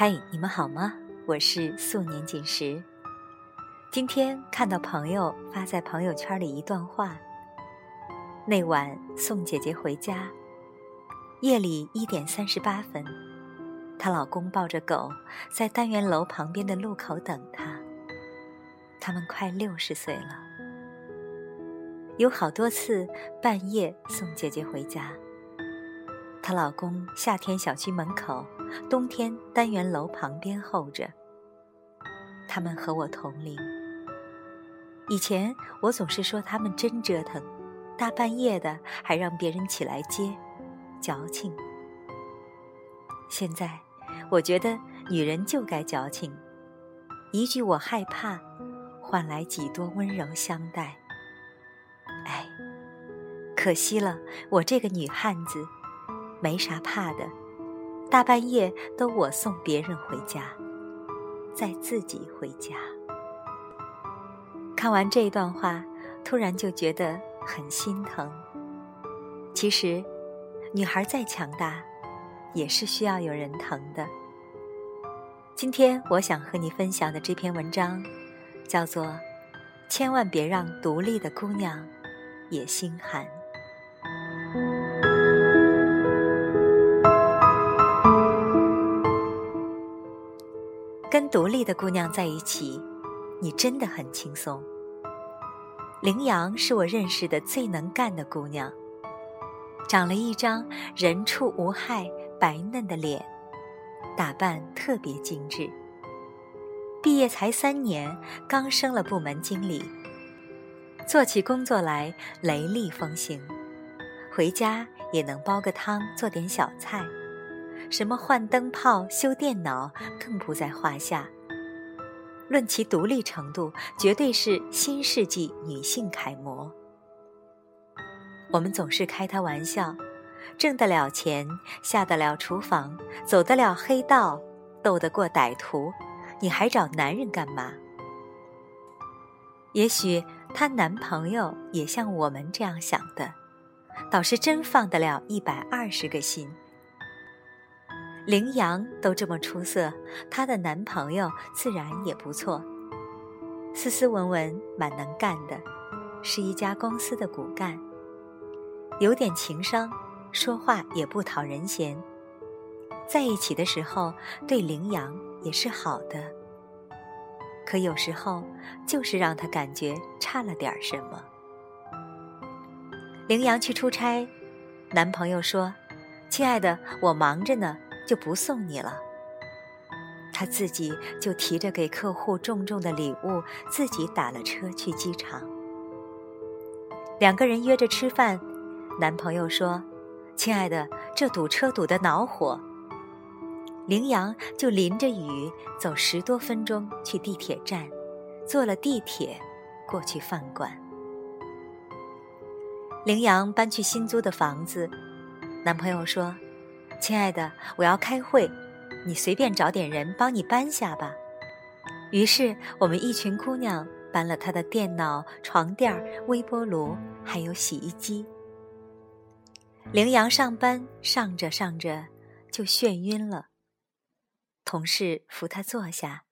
嗨，你们好吗？我是素年锦时。今天看到朋友发在朋友圈里一段话：那晚送姐姐回家，夜里一点三十八分，她老公抱着狗在单元楼旁边的路口等她。他们快六十岁了，有好多次半夜送姐姐回家。她老公夏天小区门口，冬天单元楼旁边候着。他们和我同龄。以前我总是说他们真折腾，大半夜的还让别人起来接，矫情。现在我觉得女人就该矫情，一句我害怕，换来几多温柔相待。哎，可惜了，我这个女汉子。没啥怕的，大半夜都我送别人回家，再自己回家。看完这一段话，突然就觉得很心疼。其实，女孩再强大，也是需要有人疼的。今天我想和你分享的这篇文章，叫做《千万别让独立的姑娘也心寒》。独立的姑娘在一起，你真的很轻松。羚羊是我认识的最能干的姑娘，长了一张人畜无害、白嫩的脸，打扮特别精致。毕业才三年，刚升了部门经理，做起工作来雷厉风行，回家也能煲个汤，做点小菜。什么换灯泡、修电脑，更不在话下。论其独立程度，绝对是新世纪女性楷模。我们总是开她玩笑：挣得了钱，下得了厨房，走得了黑道，斗得过歹徒，你还找男人干嘛？也许她男朋友也像我们这样想的，倒是真放得了一百二十个心。羚羊都这么出色，她的男朋友自然也不错，斯斯文文，蛮能干的，是一家公司的骨干，有点情商，说话也不讨人嫌，在一起的时候对羚羊也是好的，可有时候就是让他感觉差了点什么。羚羊去出差，男朋友说：“亲爱的，我忙着呢。”就不送你了。他自己就提着给客户重重的礼物，自己打了车去机场。两个人约着吃饭，男朋友说：“亲爱的，这堵车堵得恼火。”羚羊就淋着雨走十多分钟去地铁站，坐了地铁过去饭馆。羚羊搬去新租的房子，男朋友说。亲爱的，我要开会，你随便找点人帮你搬下吧。于是我们一群姑娘搬了他的电脑、床垫、微波炉，还有洗衣机。羚羊上班上着上着就眩晕了，同事扶她坐下，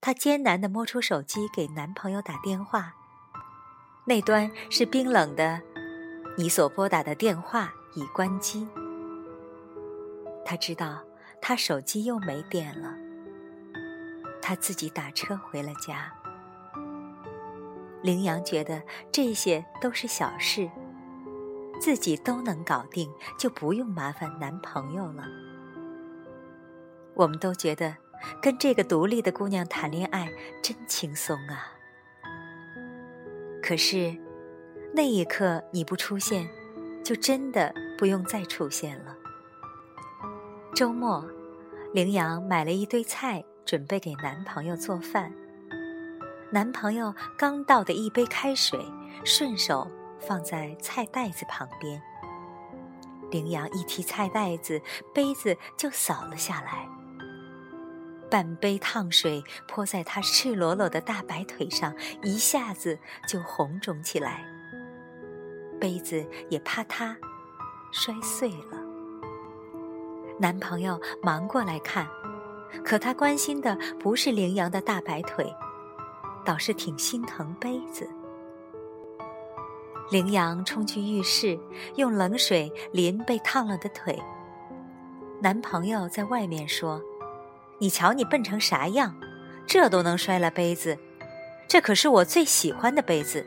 她艰难地摸出手机给男朋友打电话，那端是冰冷的“你所拨打的电话已关机”。他知道他手机又没电了，他自己打车回了家。羚羊觉得这些都是小事，自己都能搞定，就不用麻烦男朋友了。我们都觉得跟这个独立的姑娘谈恋爱真轻松啊。可是那一刻你不出现，就真的不用再出现了。周末，羚羊买了一堆菜，准备给男朋友做饭。男朋友刚倒的一杯开水，顺手放在菜袋子旁边。羚羊一提菜袋子，杯子就扫了下来，半杯烫水泼在他赤裸裸的大白腿上，一下子就红肿起来，杯子也啪嗒摔碎了。男朋友忙过来看，可他关心的不是羚羊的大白腿，倒是挺心疼杯子。羚羊冲去浴室，用冷水淋被烫了的腿。男朋友在外面说：“你瞧你笨成啥样，这都能摔了杯子，这可是我最喜欢的杯子，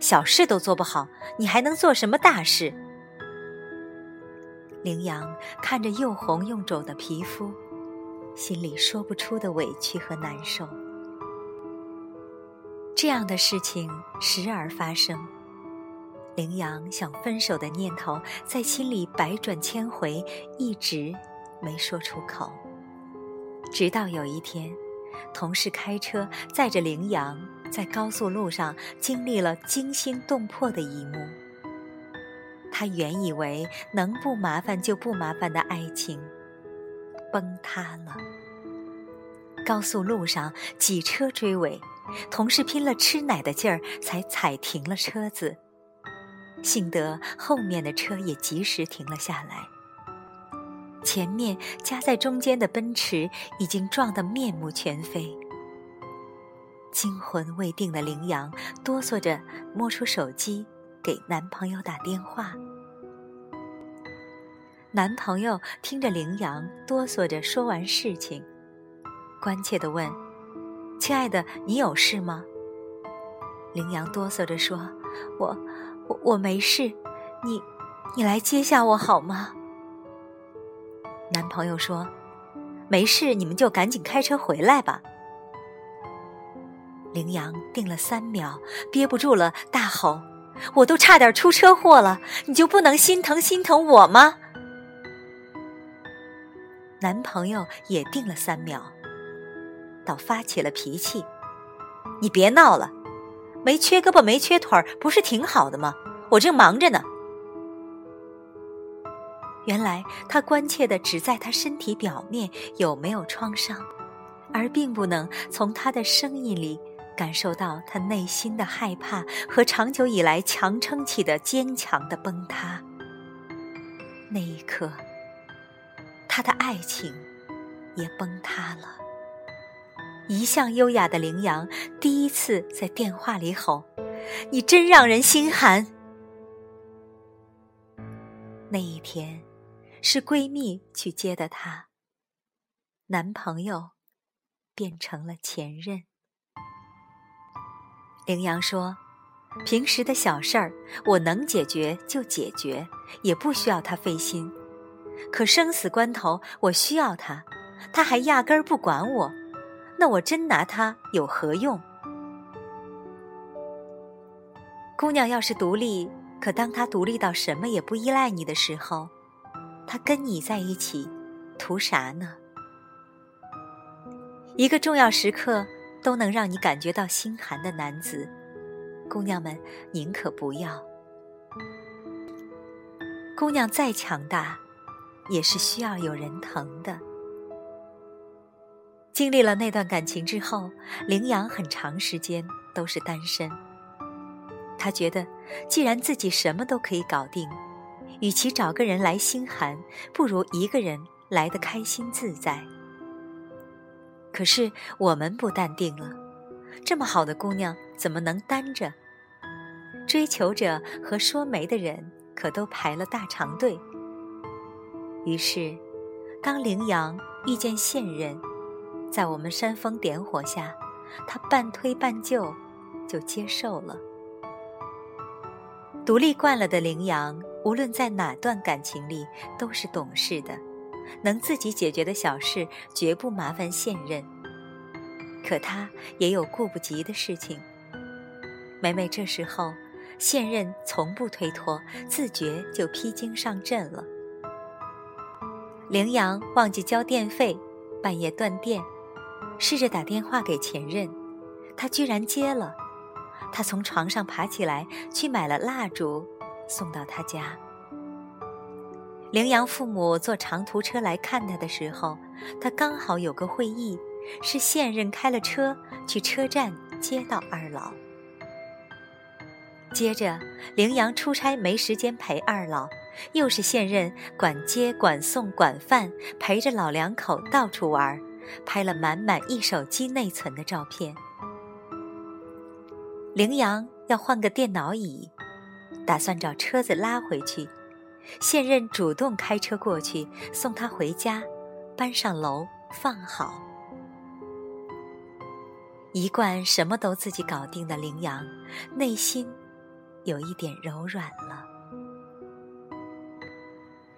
小事都做不好，你还能做什么大事？”羚羊看着又红又肿的皮肤，心里说不出的委屈和难受。这样的事情时而发生。羚羊想分手的念头在心里百转千回，一直没说出口。直到有一天，同事开车载着羚羊在高速路上经历了惊心动魄的一幕。他原以为能不麻烦就不麻烦的爱情，崩塌了。高速路上几车追尾，同事拼了吃奶的劲儿才踩停了车子。幸得后面的车也及时停了下来，前面夹在中间的奔驰已经撞得面目全非。惊魂未定的羚羊哆嗦着摸出手机给男朋友打电话。男朋友听着羚羊哆嗦着说完事情，关切地问：“亲爱的，你有事吗？”羚羊哆嗦着说：“我。”我我没事，你，你来接下我好吗？男朋友说：“没事，你们就赶紧开车回来吧。”羚羊定了三秒，憋不住了，大吼：“我都差点出车祸了，你就不能心疼心疼我吗？”男朋友也定了三秒，倒发起了脾气：“你别闹了。”没缺胳膊没缺腿，不是挺好的吗？我正忙着呢。原来他关切的只在他身体表面有没有创伤，而并不能从他的声音里感受到他内心的害怕和长久以来强撑起的坚强的崩塌。那一刻，他的爱情也崩塌了。一向优雅的羚羊第一次在电话里吼：“你真让人心寒。”那一天，是闺蜜去接的她，男朋友变成了前任。羚羊说：“平时的小事儿，我能解决就解决，也不需要他费心。可生死关头，我需要他，他还压根儿不管我。”那我真拿他有何用？姑娘要是独立，可当她独立到什么也不依赖你的时候，她跟你在一起，图啥呢？一个重要时刻都能让你感觉到心寒的男子，姑娘们宁可不要。姑娘再强大，也是需要有人疼的。经历了那段感情之后，羚羊很长时间都是单身。他觉得，既然自己什么都可以搞定，与其找个人来心寒，不如一个人来得开心自在。可是我们不淡定了，这么好的姑娘怎么能单着？追求者和说媒的人可都排了大长队。于是，当羚羊遇见现任。在我们煽风点火下，他半推半就，就接受了。独立惯了的羚羊，无论在哪段感情里都是懂事的，能自己解决的小事绝不麻烦现任。可他也有顾不及的事情。每每这时候，现任从不推脱，自觉就披荆上阵了。羚羊忘记交电费，半夜断电。试着打电话给前任，他居然接了。他从床上爬起来，去买了蜡烛，送到他家。羚羊父母坐长途车来看他的时候，他刚好有个会议，是现任开了车去车站接到二老。接着，羚羊出差没时间陪二老，又是现任管接管送管饭，陪着老两口到处玩。拍了满满一手机内存的照片。羚羊要换个电脑椅，打算找车子拉回去。现任主动开车过去送他回家，搬上楼放好。一贯什么都自己搞定的羚羊，内心有一点柔软了。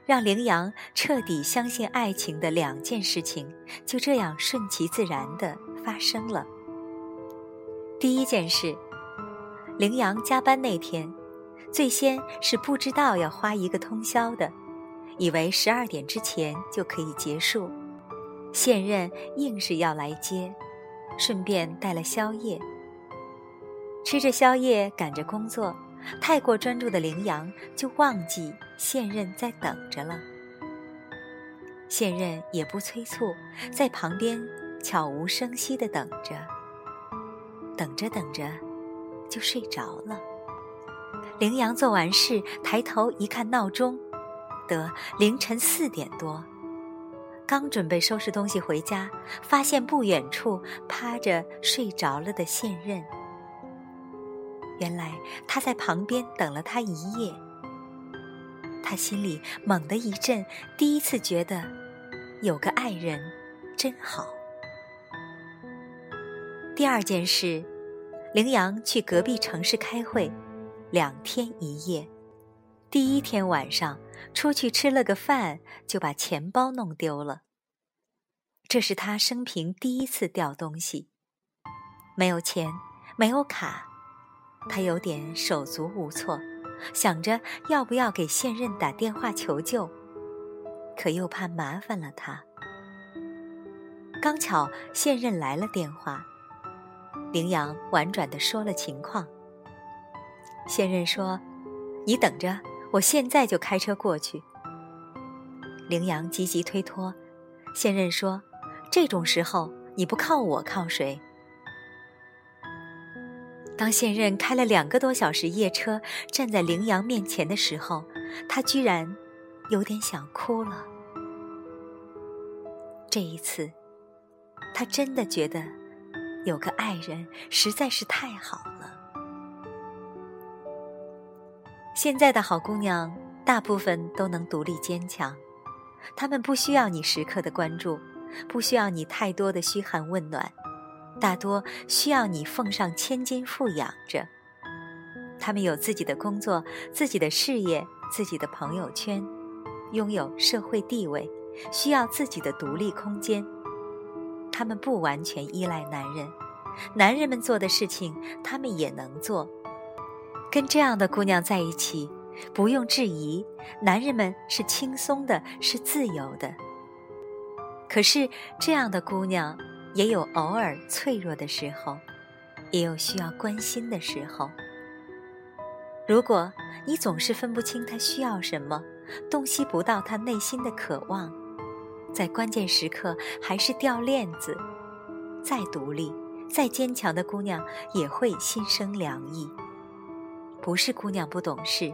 让羚羊彻底相信爱情的两件事情，就这样顺其自然的发生了。第一件事，羚羊加班那天。最先是不知道要花一个通宵的，以为十二点之前就可以结束。现任硬是要来接，顺便带了宵夜。吃着宵夜赶着工作，太过专注的羚羊就忘记现任在等着了。现任也不催促，在旁边悄无声息地等着，等着等着，就睡着了。羚羊做完事，抬头一看闹钟，得凌晨四点多。刚准备收拾东西回家，发现不远处趴着睡着了的现任。原来他在旁边等了他一夜。他心里猛地一震，第一次觉得有个爱人真好。第二件事，羚羊去隔壁城市开会。两天一夜，第一天晚上出去吃了个饭，就把钱包弄丢了。这是他生平第一次掉东西，没有钱，没有卡，他有点手足无措，想着要不要给现任打电话求救，可又怕麻烦了他。刚巧现任来了电话，羚羊婉转的说了情况。现任说：“你等着，我现在就开车过去。”羚羊积极推脱。现任说：“这种时候你不靠我靠谁？”当现任开了两个多小时夜车站在羚羊面前的时候，他居然有点想哭了。这一次，他真的觉得有个爱人实在是太好了。现在的好姑娘，大部分都能独立坚强，她们不需要你时刻的关注，不需要你太多的嘘寒问暖，大多需要你奉上千金富养着。她们有自己的工作、自己的事业、自己的朋友圈，拥有社会地位，需要自己的独立空间。她们不完全依赖男人，男人们做的事情，她们也能做。跟这样的姑娘在一起，不用质疑，男人们是轻松的，是自由的。可是这样的姑娘也有偶尔脆弱的时候，也有需要关心的时候。如果你总是分不清她需要什么，洞悉不到她内心的渴望，在关键时刻还是掉链子，再独立、再坚强的姑娘也会心生凉意。不是姑娘不懂事，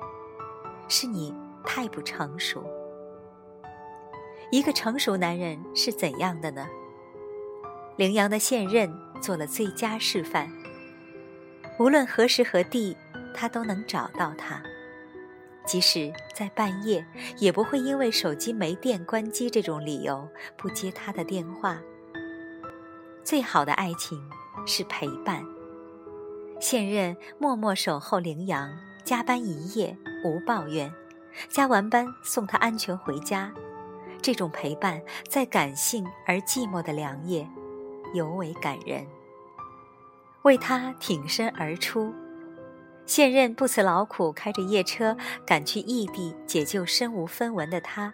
是你太不成熟。一个成熟男人是怎样的呢？羚羊的现任做了最佳示范。无论何时何地，他都能找到他，即使在半夜，也不会因为手机没电关机这种理由不接他的电话。最好的爱情是陪伴。现任默默守候羚羊，加班一夜无抱怨，加完班送他安全回家。这种陪伴在感性而寂寞的良夜，尤为感人。为他挺身而出，现任不辞劳苦开着夜车赶去异地解救身无分文的他，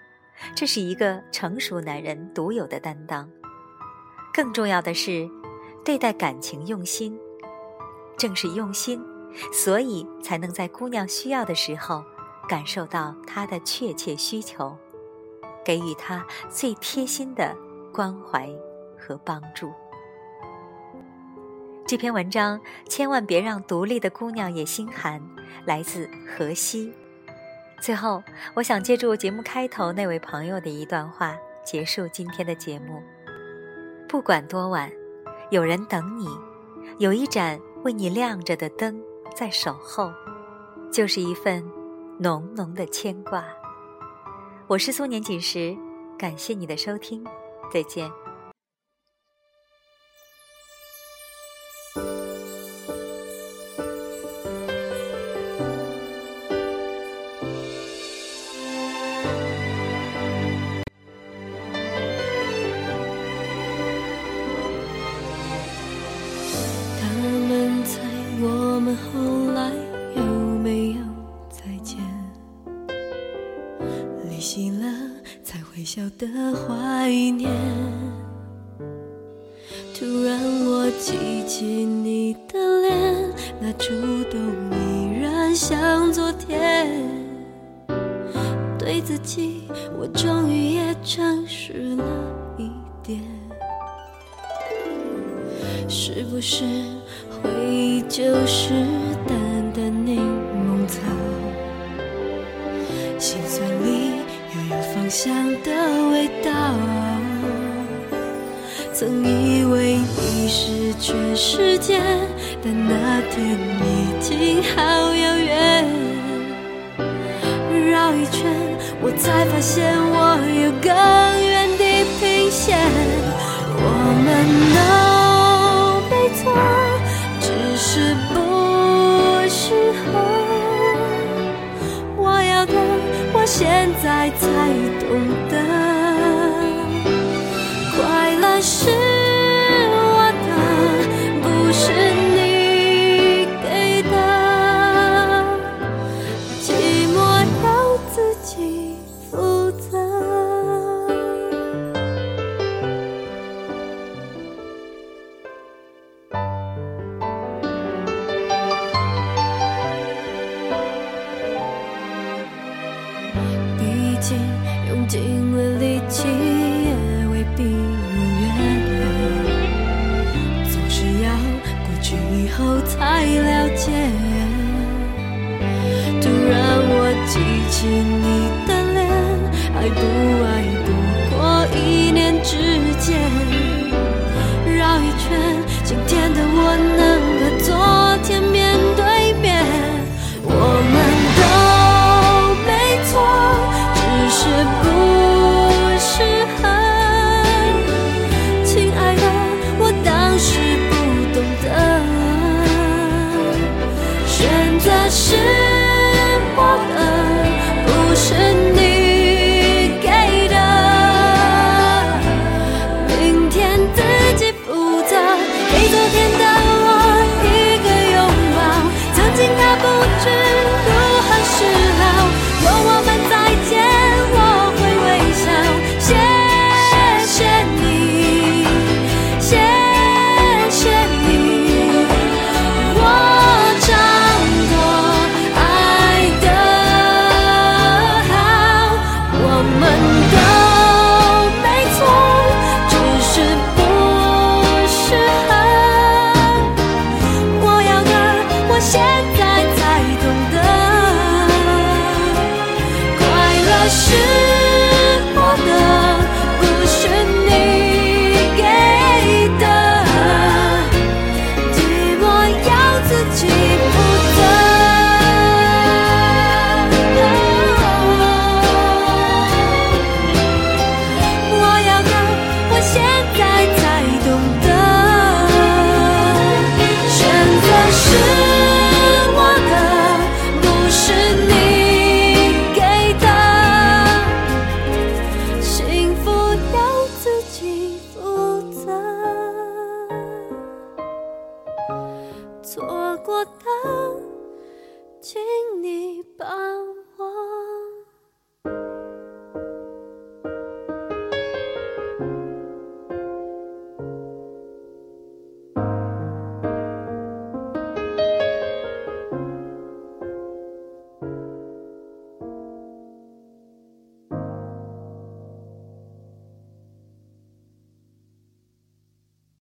这是一个成熟男人独有的担当。更重要的是，对待感情用心。正是用心，所以才能在姑娘需要的时候，感受到她的确切需求，给予她最贴心的关怀和帮助。这篇文章千万别让独立的姑娘也心寒，来自河西。最后，我想借助节目开头那位朋友的一段话，结束今天的节目。不管多晚，有人等你，有一盏为你亮着的灯在守候，就是一份浓浓的牵挂。我是苏年锦时，感谢你的收听，再见。是不是回忆就是淡淡柠檬草？心酸里。又有芳香的味道。曾以为你是全世界，但那天已经好遥远。绕一圈，我才发现我有更远地平线。我们能，是不适合。我要的，我现在才。懂得后才了解。突然我记起你的脸，爱不